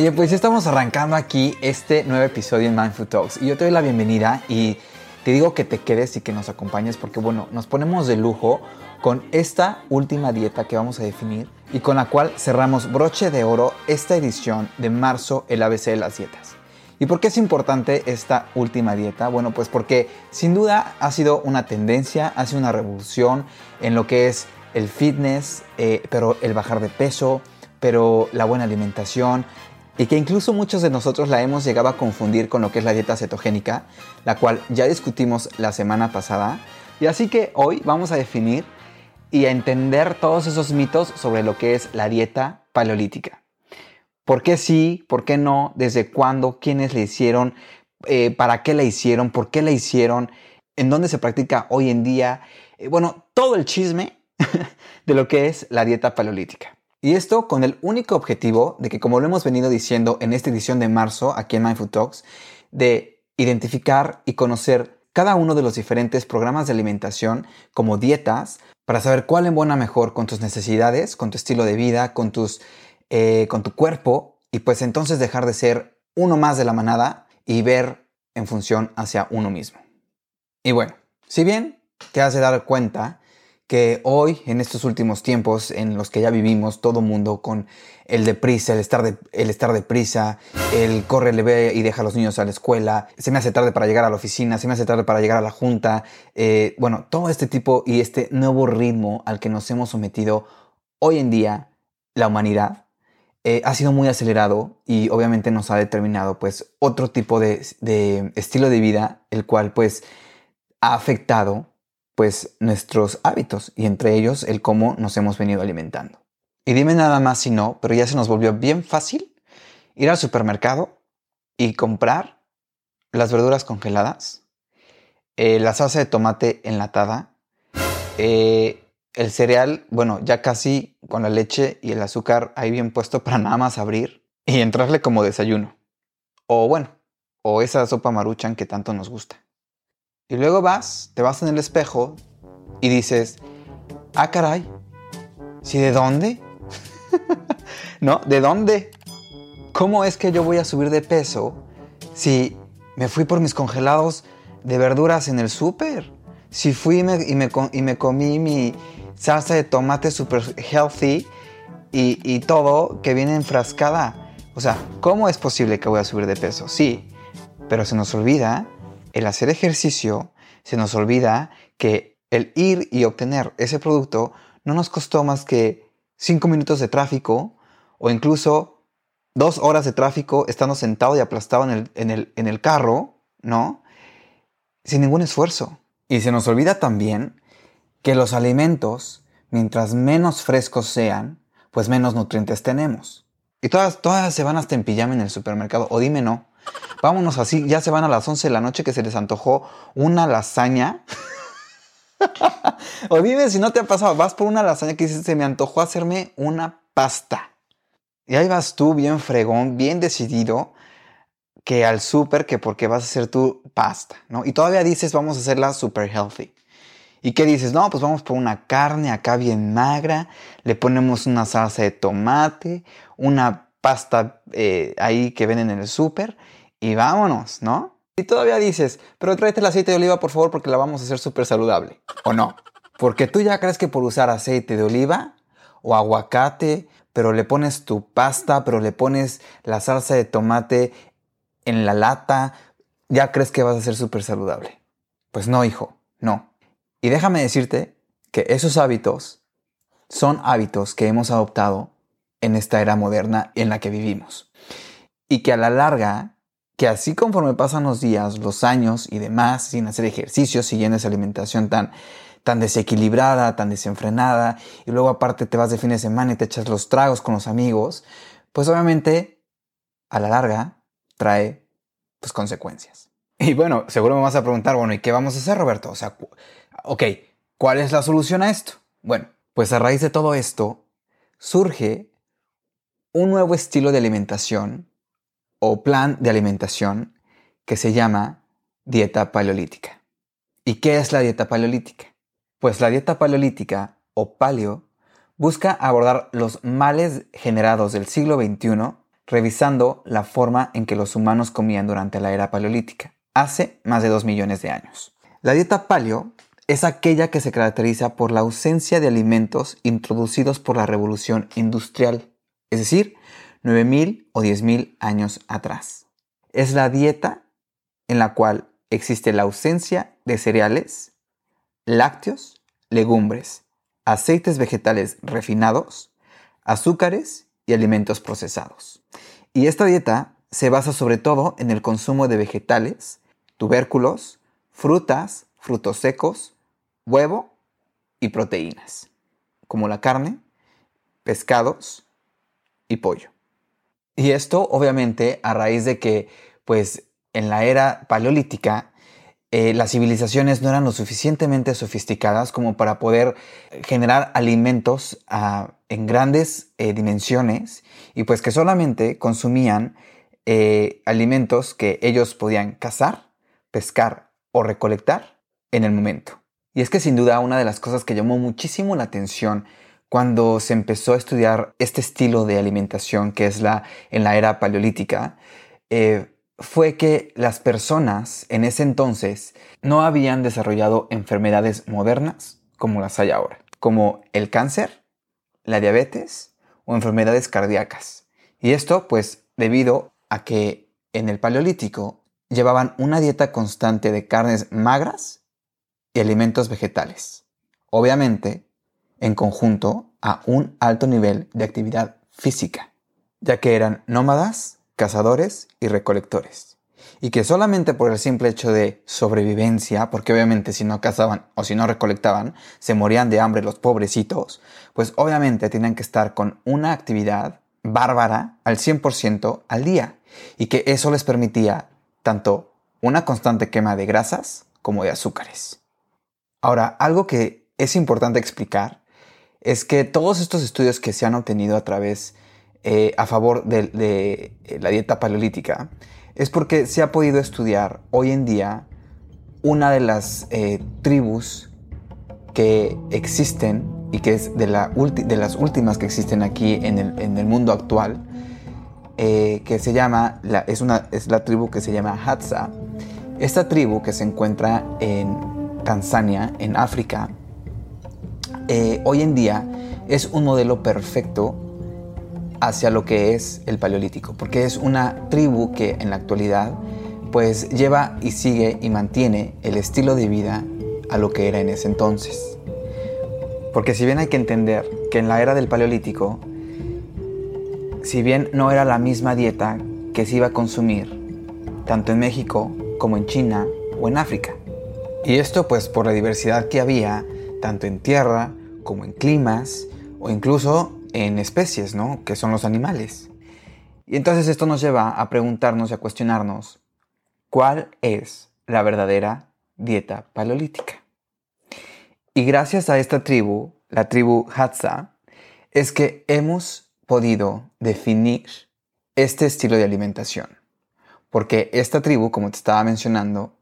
Oye, pues ya estamos arrancando aquí este nuevo episodio en Mindful Talks y yo te doy la bienvenida y te digo que te quedes y que nos acompañes porque bueno, nos ponemos de lujo con esta última dieta que vamos a definir y con la cual cerramos broche de oro esta edición de marzo el ABC de las dietas. ¿Y por qué es importante esta última dieta? Bueno, pues porque sin duda ha sido una tendencia, ha sido una revolución en lo que es el fitness, eh, pero el bajar de peso, pero la buena alimentación, y que incluso muchos de nosotros la hemos llegado a confundir con lo que es la dieta cetogénica, la cual ya discutimos la semana pasada. Y así que hoy vamos a definir y a entender todos esos mitos sobre lo que es la dieta paleolítica. ¿Por qué sí? ¿Por qué no? ¿Desde cuándo? ¿Quiénes la hicieron? Eh, ¿Para qué la hicieron? ¿Por qué la hicieron? ¿En dónde se practica hoy en día? Eh, bueno, todo el chisme de lo que es la dieta paleolítica. Y esto con el único objetivo de que, como lo hemos venido diciendo en esta edición de marzo aquí en Mindful Talks, de identificar y conocer cada uno de los diferentes programas de alimentación como dietas para saber cuál embona mejor con tus necesidades, con tu estilo de vida, con, tus, eh, con tu cuerpo y pues entonces dejar de ser uno más de la manada y ver en función hacia uno mismo. Y bueno, si bien te has de dar cuenta que hoy, en estos últimos tiempos en los que ya vivimos, todo mundo con el deprisa, el estar, de, el estar deprisa, el corre, le ve y deja a los niños a la escuela, se me hace tarde para llegar a la oficina, se me hace tarde para llegar a la junta, eh, bueno, todo este tipo y este nuevo ritmo al que nos hemos sometido hoy en día la humanidad, eh, ha sido muy acelerado y obviamente nos ha determinado pues otro tipo de, de estilo de vida, el cual pues ha afectado pues nuestros hábitos y entre ellos el cómo nos hemos venido alimentando. Y dime nada más si no, pero ya se nos volvió bien fácil ir al supermercado y comprar las verduras congeladas, eh, la salsa de tomate enlatada, eh, el cereal, bueno, ya casi con la leche y el azúcar ahí bien puesto para nada más abrir y entrarle como desayuno. O bueno, o esa sopa maruchan que tanto nos gusta. Y luego vas, te vas en el espejo y dices, ah, caray, ¿sí de dónde? ¿No? ¿De dónde? ¿Cómo es que yo voy a subir de peso si me fui por mis congelados de verduras en el súper? Si fui y me, y me, comí mi salsa de tomate super healthy y, y todo que viene enfrascada. O sea, ¿cómo es posible que voy a subir de peso? Sí, pero se nos olvida el hacer ejercicio, se nos olvida que el ir y obtener ese producto no nos costó más que 5 minutos de tráfico o incluso dos horas de tráfico estando sentado y aplastado en el, en el, en el carro, ¿no? Sin ningún esfuerzo. Y se nos olvida también que los alimentos, mientras menos frescos sean, pues menos nutrientes tenemos. Y todas, todas se van hasta en pijama en el supermercado. O dime no. Vámonos así, ya se van a las 11 de la noche que se les antojó una lasaña. o dime si no te ha pasado, vas por una lasaña que dices, se me antojó hacerme una pasta. Y ahí vas tú bien fregón, bien decidido, que al súper, que porque vas a hacer tu pasta, ¿no? Y todavía dices, vamos a hacerla super healthy. ¿Y qué dices? No, pues vamos por una carne acá bien magra, le ponemos una salsa de tomate, una pasta eh, ahí que venden en el súper y vámonos, ¿no? Y todavía dices, pero tráete el aceite de oliva por favor porque la vamos a hacer súper saludable. ¿O no? Porque tú ya crees que por usar aceite de oliva o aguacate, pero le pones tu pasta, pero le pones la salsa de tomate en la lata, ya crees que vas a ser súper saludable. Pues no, hijo, no. Y déjame decirte que esos hábitos son hábitos que hemos adoptado en esta era moderna en la que vivimos. Y que a la larga, que así conforme pasan los días, los años y demás, sin hacer ejercicio, siguiendo esa alimentación tan, tan desequilibrada, tan desenfrenada, y luego aparte te vas de fin de semana y te echas los tragos con los amigos, pues obviamente a la larga trae pues consecuencias. Y bueno, seguro me vas a preguntar, bueno, ¿y qué vamos a hacer, Roberto? O sea, ok, ¿cuál es la solución a esto? Bueno, pues a raíz de todo esto surge un nuevo estilo de alimentación o plan de alimentación que se llama dieta paleolítica. ¿Y qué es la dieta paleolítica? Pues la dieta paleolítica o paleo busca abordar los males generados del siglo XXI revisando la forma en que los humanos comían durante la era paleolítica, hace más de 2 millones de años. La dieta paleo es aquella que se caracteriza por la ausencia de alimentos introducidos por la revolución industrial, es decir, 9.000 o 10.000 años atrás. Es la dieta en la cual existe la ausencia de cereales, lácteos, legumbres, aceites vegetales refinados, azúcares y alimentos procesados. Y esta dieta se basa sobre todo en el consumo de vegetales, tubérculos, frutas, frutos secos, huevo y proteínas, como la carne, pescados y pollo. Y esto obviamente a raíz de que pues en la era paleolítica eh, las civilizaciones no eran lo suficientemente sofisticadas como para poder generar alimentos ah, en grandes eh, dimensiones y pues que solamente consumían eh, alimentos que ellos podían cazar, pescar o recolectar en el momento. Y es que sin duda una de las cosas que llamó muchísimo la atención cuando se empezó a estudiar este estilo de alimentación que es la en la era paleolítica fue que las personas en ese entonces no habían desarrollado enfermedades modernas como las hay ahora, como el cáncer, la diabetes o enfermedades cardíacas. Y esto pues debido a que en el Paleolítico llevaban una dieta constante de carnes magras y alimentos vegetales. Obviamente, en conjunto a un alto nivel de actividad física, ya que eran nómadas cazadores y recolectores. Y que solamente por el simple hecho de sobrevivencia, porque obviamente si no cazaban o si no recolectaban, se morían de hambre los pobrecitos, pues obviamente tenían que estar con una actividad bárbara al 100% al día. Y que eso les permitía tanto una constante quema de grasas como de azúcares. Ahora, algo que es importante explicar es que todos estos estudios que se han obtenido a través eh, a favor de, eh, la dieta paleolítica es porque se ha podido estudiar hoy en día una de las eh, tribus que existen y que es de, la de, las últimas que existen aquí en el, mundo actual, que se llama, la, es la tribu que se llama Hadza. Esta tribu que se encuentra en Tanzania, en África, hoy en día es un modelo perfecto hacia lo que es el paleolítico, porque es una tribu que en la actualidad pues lleva y sigue y mantiene el estilo de vida a lo que era en ese entonces. Porque si bien hay que entender que en la era del paleolítico, si bien no era la misma dieta que se iba a consumir tanto en México como en China o en África. Y esto pues por la diversidad que había tanto en tierra como en climas o incluso en especies, ¿no? Que son los animales. Y entonces esto nos lleva a preguntarnos y a cuestionarnos cuál es la verdadera dieta paleolítica. Y gracias a esta tribu, la tribu Hadza, es que hemos podido definir este estilo de alimentación. Porque esta tribu, como te estaba mencionando,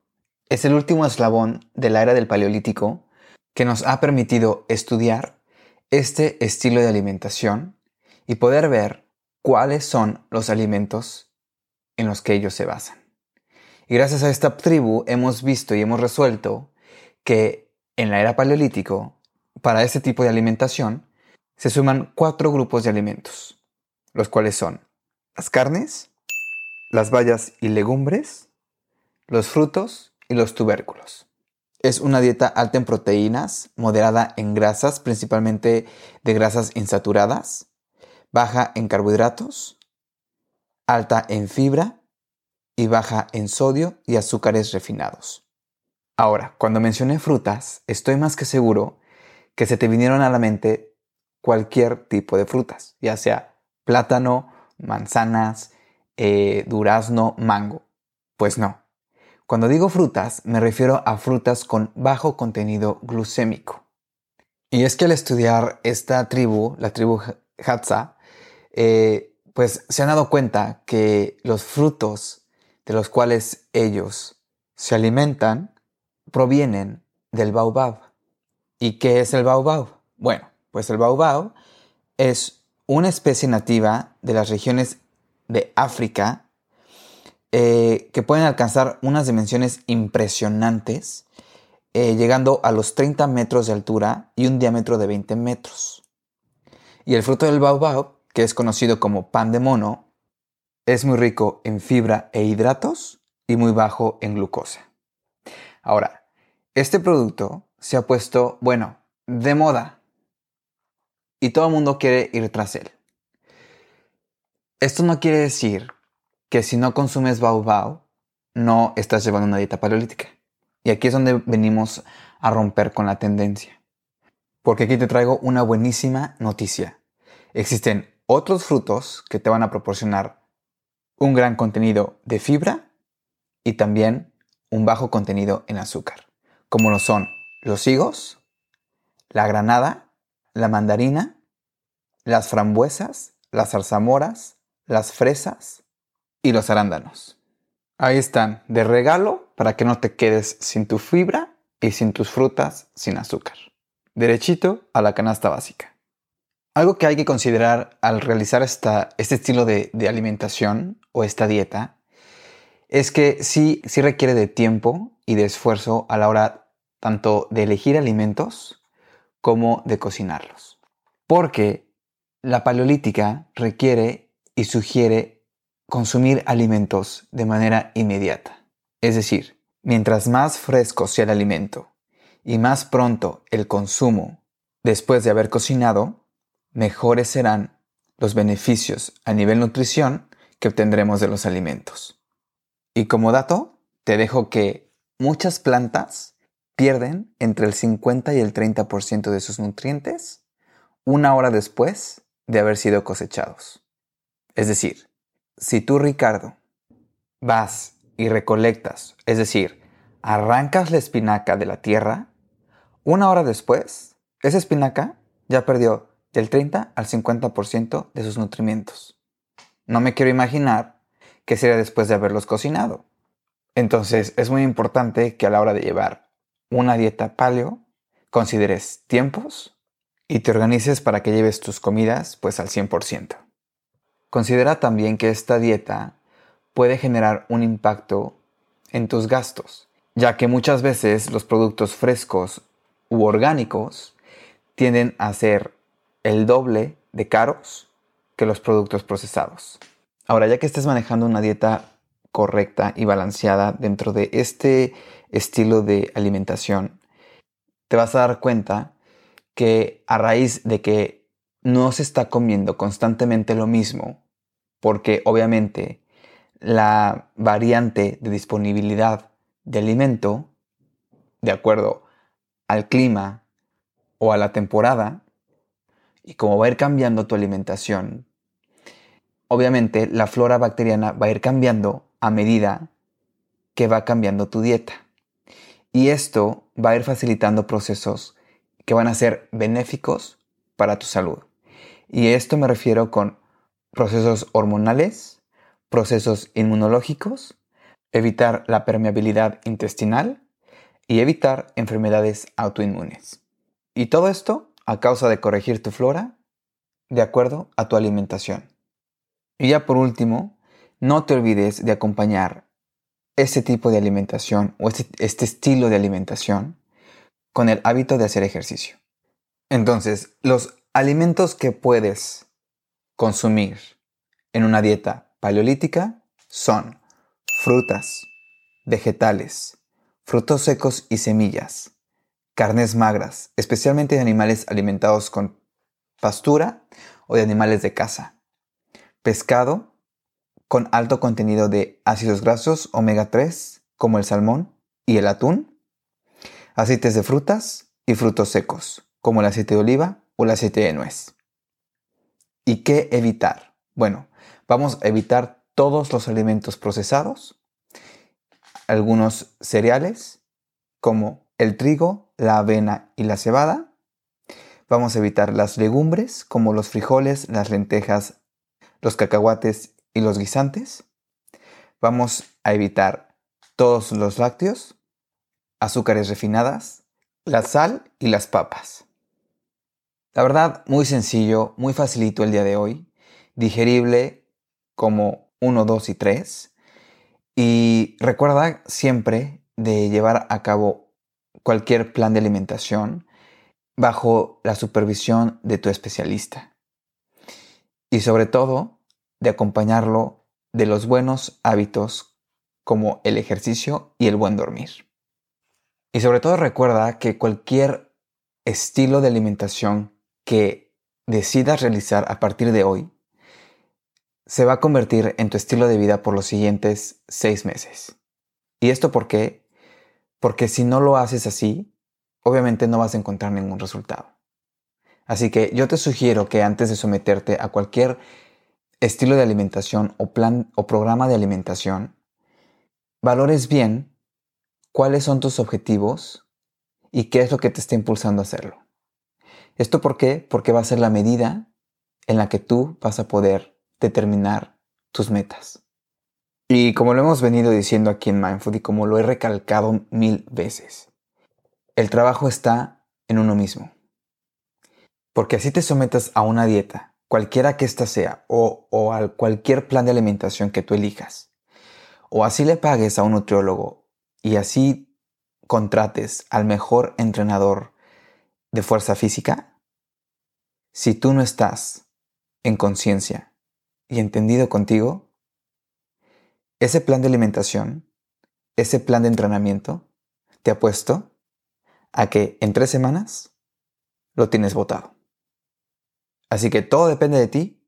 es el último eslabón de la era del Paleolítico que nos ha permitido estudiar este estilo de alimentación y poder ver cuáles son los alimentos en los que ellos se basan. Y gracias a esta tribu hemos visto y hemos resuelto que en la era paleolítico, para este tipo de alimentación, se suman cuatro grupos de alimentos, los cuales son las carnes, las bayas y legumbres, los frutos y los tubérculos. Es una dieta alta en proteínas, moderada en grasas, principalmente de grasas insaturadas, baja en carbohidratos, alta en fibra y baja en sodio y azúcares refinados. Ahora, cuando mencioné frutas, estoy más que seguro que se te vinieron a la mente cualquier tipo de frutas, ya sea plátano, manzanas, eh, durazno, mango. Pues no. Cuando digo frutas, me refiero a frutas con bajo contenido glucémico. Y es que al estudiar esta tribu, la tribu Hatza, eh, pues se han dado cuenta que los frutos de los cuales ellos se alimentan provienen del baobab. ¿Y qué es el baobab? Bueno, pues el baobab es una especie nativa de las regiones de África eh, que pueden alcanzar unas dimensiones impresionantes, eh, llegando a los 30 metros de altura y un diámetro de 20 metros. Y el fruto del baobab, que es conocido como pan de mono, es muy rico en fibra e hidratos y muy bajo en glucosa. Ahora, este producto se ha puesto, bueno, de moda y todo el mundo quiere ir tras él. Esto no quiere decir que si no consumes baobab, no estás llevando una dieta paleolítica. Y aquí es donde venimos a romper con la tendencia. Porque aquí te traigo una buenísima noticia. Existen otros frutos que te van a proporcionar un gran contenido de fibra y también un bajo contenido en azúcar, como lo son los higos, la granada, la mandarina, las frambuesas, las zarzamoras, las fresas y los arándanos. Ahí están, de regalo para que no te quedes sin tu fibra y sin tus frutas sin azúcar. Derechito a la canasta básica. Algo que hay que considerar al realizar esta, este estilo de, de, alimentación o esta dieta es que sí, sí requiere de tiempo y de esfuerzo a la hora tanto de elegir alimentos como de cocinarlos. Porque la paleolítica requiere y sugiere consumir alimentos de manera inmediata. Es decir, mientras más fresco sea el alimento y más pronto el consumo después de haber cocinado, mejores serán los beneficios a nivel nutrición que obtendremos de los alimentos. Y como dato, te dejo que muchas plantas pierden entre el 50 y el 30% de sus nutrientes una hora después de haber sido cosechados. Es decir, si tú, Ricardo, vas y recolectas, es decir, arrancas la espinaca de la tierra, una hora después, esa espinaca ya perdió del 30 al 50% de sus nutrimentos. No me quiero imaginar qué sería después de haberlos cocinado. Entonces es muy importante que a la hora de llevar una dieta paleo consideres tiempos y te organices para que lleves tus comidas pues al 100%. Considera también que esta dieta puede generar un impacto en tus gastos, ya que muchas veces los productos frescos u orgánicos tienden a ser el doble de caros que los productos procesados. Ahora, ya que estés manejando una dieta correcta y balanceada dentro de este estilo de alimentación, te vas a dar cuenta que a raíz de que no se está comiendo constantemente lo mismo, porque obviamente la variante de disponibilidad de alimento, de acuerdo al clima o a la temporada, y como va a ir cambiando tu alimentación, obviamente la flora bacteriana va a ir cambiando a medida que va cambiando tu dieta. Y esto va a ir facilitando procesos que van a ser benéficos para tu salud. Y esto me refiero con procesos hormonales, procesos inmunológicos, evitar la permeabilidad intestinal y evitar enfermedades autoinmunes. Y todo esto a causa de corregir tu flora de acuerdo a tu alimentación. Y ya por último, no te olvides de acompañar este tipo de alimentación o este, este estilo de alimentación con el hábito de hacer ejercicio. Entonces, los alimentos que puedes consumir en una dieta paleolítica son frutas, vegetales, frutos secos y semillas, carnes magras, especialmente de animales alimentados con pastura o de animales de caza, pescado con alto contenido de ácidos grasos omega 3 como el salmón y el atún, aceites de frutas y frutos secos como el aceite de oliva o el aceite de nuez. ¿Y qué evitar? Bueno, vamos a evitar todos los alimentos procesados, algunos cereales como el trigo, la avena y la cebada. Vamos a evitar las legumbres como los frijoles, las lentejas, los cacahuates y los guisantes. Vamos a evitar todos los lácteos, azúcares refinadas, la sal y las papas. La verdad, muy sencillo, muy facilito el día de hoy, digerible como 1, 2 y 3. Y recuerda siempre de llevar a cabo cualquier plan de alimentación bajo la supervisión de tu especialista. Y sobre todo, de acompañarlo de los buenos hábitos como el ejercicio y el buen dormir. Y sobre todo recuerda que cualquier estilo de alimentación que decidas realizar a partir de hoy se va a convertir en tu estilo de vida por los siguientes seis meses. ¿Y esto por qué? Porque si no lo haces así, obviamente no vas a encontrar ningún resultado. Así que yo te sugiero que antes de someterte a cualquier estilo de alimentación o plan o programa de alimentación, valores bien cuáles son tus objetivos y qué es lo que te está impulsando a hacerlo. ¿Esto por qué? Porque va a ser la medida en la que tú vas a poder determinar tus metas. Y como lo hemos venido diciendo aquí en Mindfood y como lo he recalcado mil veces, el trabajo está en uno mismo. Porque así te sometas a una dieta, cualquiera que ésta sea, o, o a cualquier plan de alimentación que tú elijas, o así le pagues a un nutriólogo y así contrates al mejor entrenador de fuerza física, si tú no estás en conciencia y entendido contigo, ese plan de alimentación, ese plan de entrenamiento, te apuesto a que en tres semanas lo tienes votado. Así que todo depende de ti.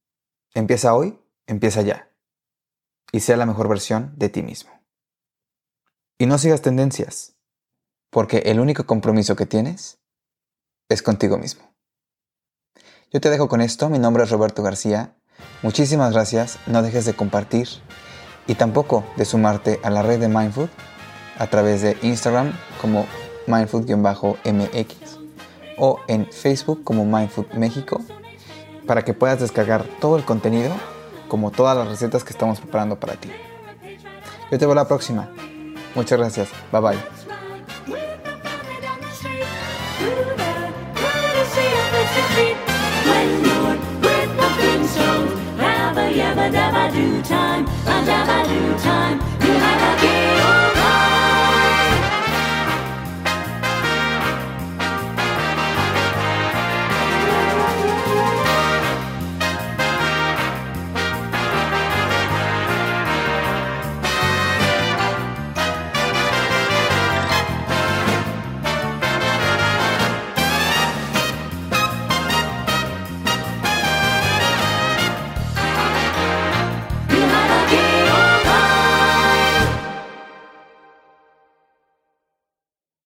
Empieza hoy, empieza ya. Y sea la mejor versión de ti mismo. Y no sigas tendencias, porque el único compromiso que tienes es contigo mismo. Yo te dejo con esto, mi nombre es Roberto García, muchísimas gracias, no dejes de compartir y tampoco de sumarte a la red de Mindfood a través de Instagram como mindfood-mx o en Facebook como Mindfood México para que puedas descargar todo el contenido como todas las recetas que estamos preparando para ti. Yo te veo la próxima. Muchas gracias. Bye bye. Run down my due time, run down my due time.